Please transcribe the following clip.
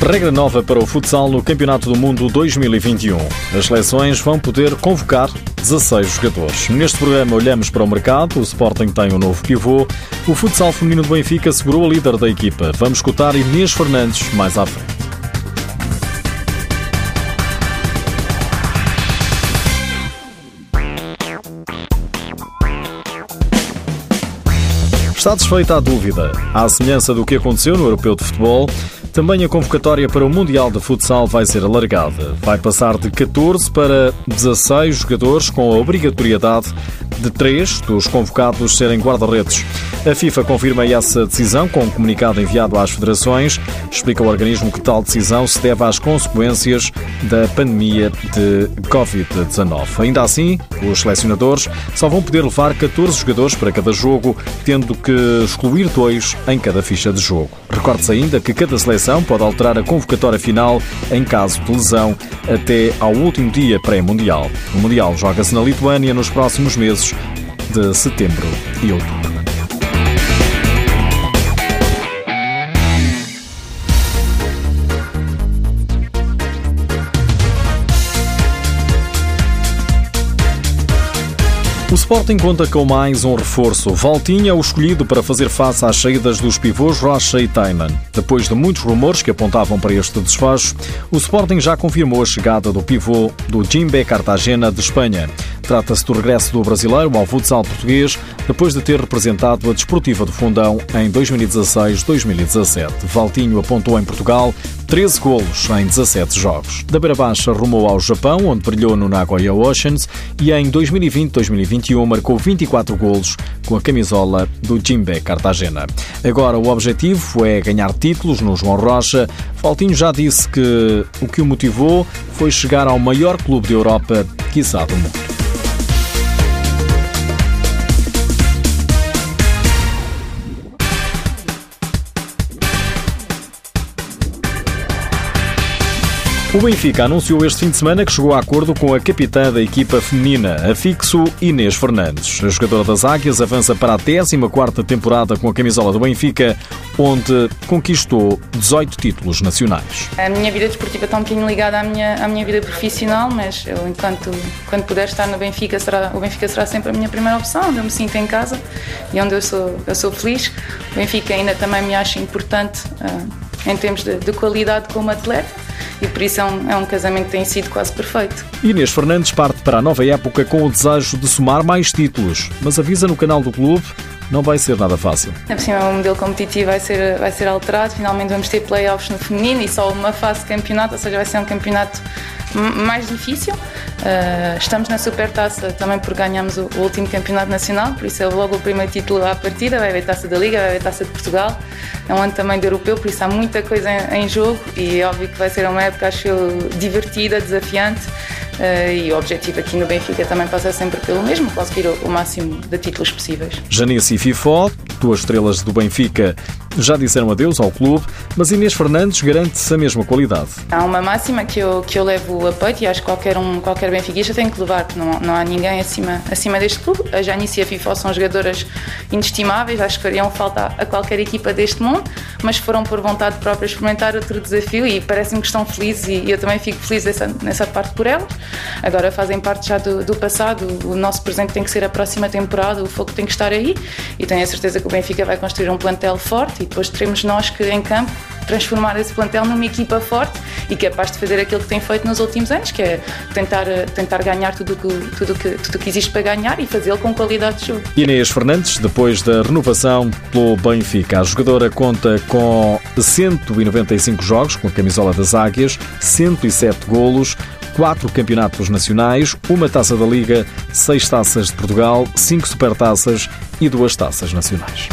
Regra nova para o futsal no Campeonato do Mundo 2021. As seleções vão poder convocar 16 jogadores. Neste programa olhamos para o mercado, o Sporting tem um novo pivô, o futsal feminino do Benfica segurou a líder da equipa. Vamos escutar Inês Fernandes mais à frente. Está desfeita a dúvida. À semelhança do que aconteceu no Europeu de Futebol, também a convocatória para o Mundial de Futsal vai ser alargada. Vai passar de 14 para 16 jogadores com a obrigatoriedade de três dos convocados serem guarda-redes. A FIFA confirma essa decisão com um comunicado enviado às federações. Explica o organismo que tal decisão se deve às consequências da pandemia de Covid-19. Ainda assim, os selecionadores só vão poder levar 14 jogadores para cada jogo, tendo que excluir dois em cada ficha de jogo. Recorde-se ainda que cada seleção pode alterar a convocatória final em caso de lesão até ao último dia pré-mundial. O Mundial joga-se na Lituânia nos próximos meses de setembro e outubro. O Sporting conta com mais um reforço. Valtinha é o escolhido para fazer face às saídas dos pivôs Rocha e Taiman. Depois de muitos rumores que apontavam para este desfecho, o Sporting já confirmou a chegada do pivô do Jimbe Cartagena de Espanha. Trata-se do regresso do brasileiro ao futsal português depois de ter representado a Desportiva do Fundão em 2016-2017. Valtinho apontou em Portugal 13 golos em 17 jogos. Da Beira Baixa rumou ao Japão, onde brilhou no Nagoya Oceans e em 2020-2021 marcou 24 golos com a camisola do Jimbe Cartagena. Agora o objetivo é ganhar títulos no João Rocha. Valtinho já disse que o que o motivou foi chegar ao maior clube da Europa, quiçá do mundo. O Benfica anunciou este fim de semana que chegou a acordo com a capitã da equipa feminina, a fixo Inês Fernandes. A jogadora das Águias avança para a 14ª temporada com a camisola do Benfica, onde conquistou 18 títulos nacionais. A minha vida desportiva está um bocadinho ligada à minha, à minha vida profissional, mas eu, enquanto quando puder estar no Benfica, será, o Benfica será sempre a minha primeira opção, onde eu me sinto em casa e onde eu sou, eu sou feliz. O Benfica ainda também me acha importante uh, em termos de, de qualidade como atleta e por isso é um, é um casamento que tem sido quase perfeito. Inês Fernandes parte para a nova época com o desejo de somar mais títulos, mas avisa no canal do clube não vai ser nada fácil. É por cima, o modelo competitivo vai ser, vai ser alterado. Finalmente vamos ter playoffs no feminino e só uma fase de campeonato, ou seja, vai ser um campeonato mais difícil. Uh, estamos na Supertaça também por ganhamos o, o, último campeonato nacional, por isso é logo o primeiro título à partida. Vai haver Taça da Liga, vai haver Taça de Portugal. É um ano também de europeu, por isso há muita coisa em, em jogo e é óbvio que vai ser uma época, acho divertida, desafiante. Uh, e o objetivo aqui no Benfica também passa sempre pelo mesmo, conseguir o, o máximo de títulos possíveis. Janice e Fifó, duas estrelas do Benfica, já disseram adeus ao clube, mas Inês Fernandes garante-se a mesma qualidade. Há uma máxima que eu, que eu levo a peito e acho que qualquer, um, qualquer benfiquista tem que levar, porque não, não há ninguém acima, acima deste clube. A Janice e a Fifó são jogadoras inestimáveis, acho que fariam falta a qualquer equipa deste mundo, mas foram por vontade própria experimentar outro desafio e parece-me que estão felizes e eu também fico feliz nessa, nessa parte por elas. Agora fazem parte já do, do, passado, o nosso presente tem que ser a próxima temporada, o foco tem que estar aí e tenho a certeza que o Benfica vai construir um plantel forte e depois teremos nós que em campo transformar esse plantel numa equipa forte e capaz de fazer aquilo que tem feito nos últimos anos, que é tentar, tentar ganhar tudo que, tudo que, tudo que existe para ganhar e fazê-lo com qualidade de jogo. Inês Fernandes, depois da renovação pelo Benfica, a jogadora conta com 195 jogos com a camisola das Águias, 107 golos, quatro campeonatos nacionais, uma taça da Liga, seis taças de Portugal, cinco supertaças e duas taças nacionais.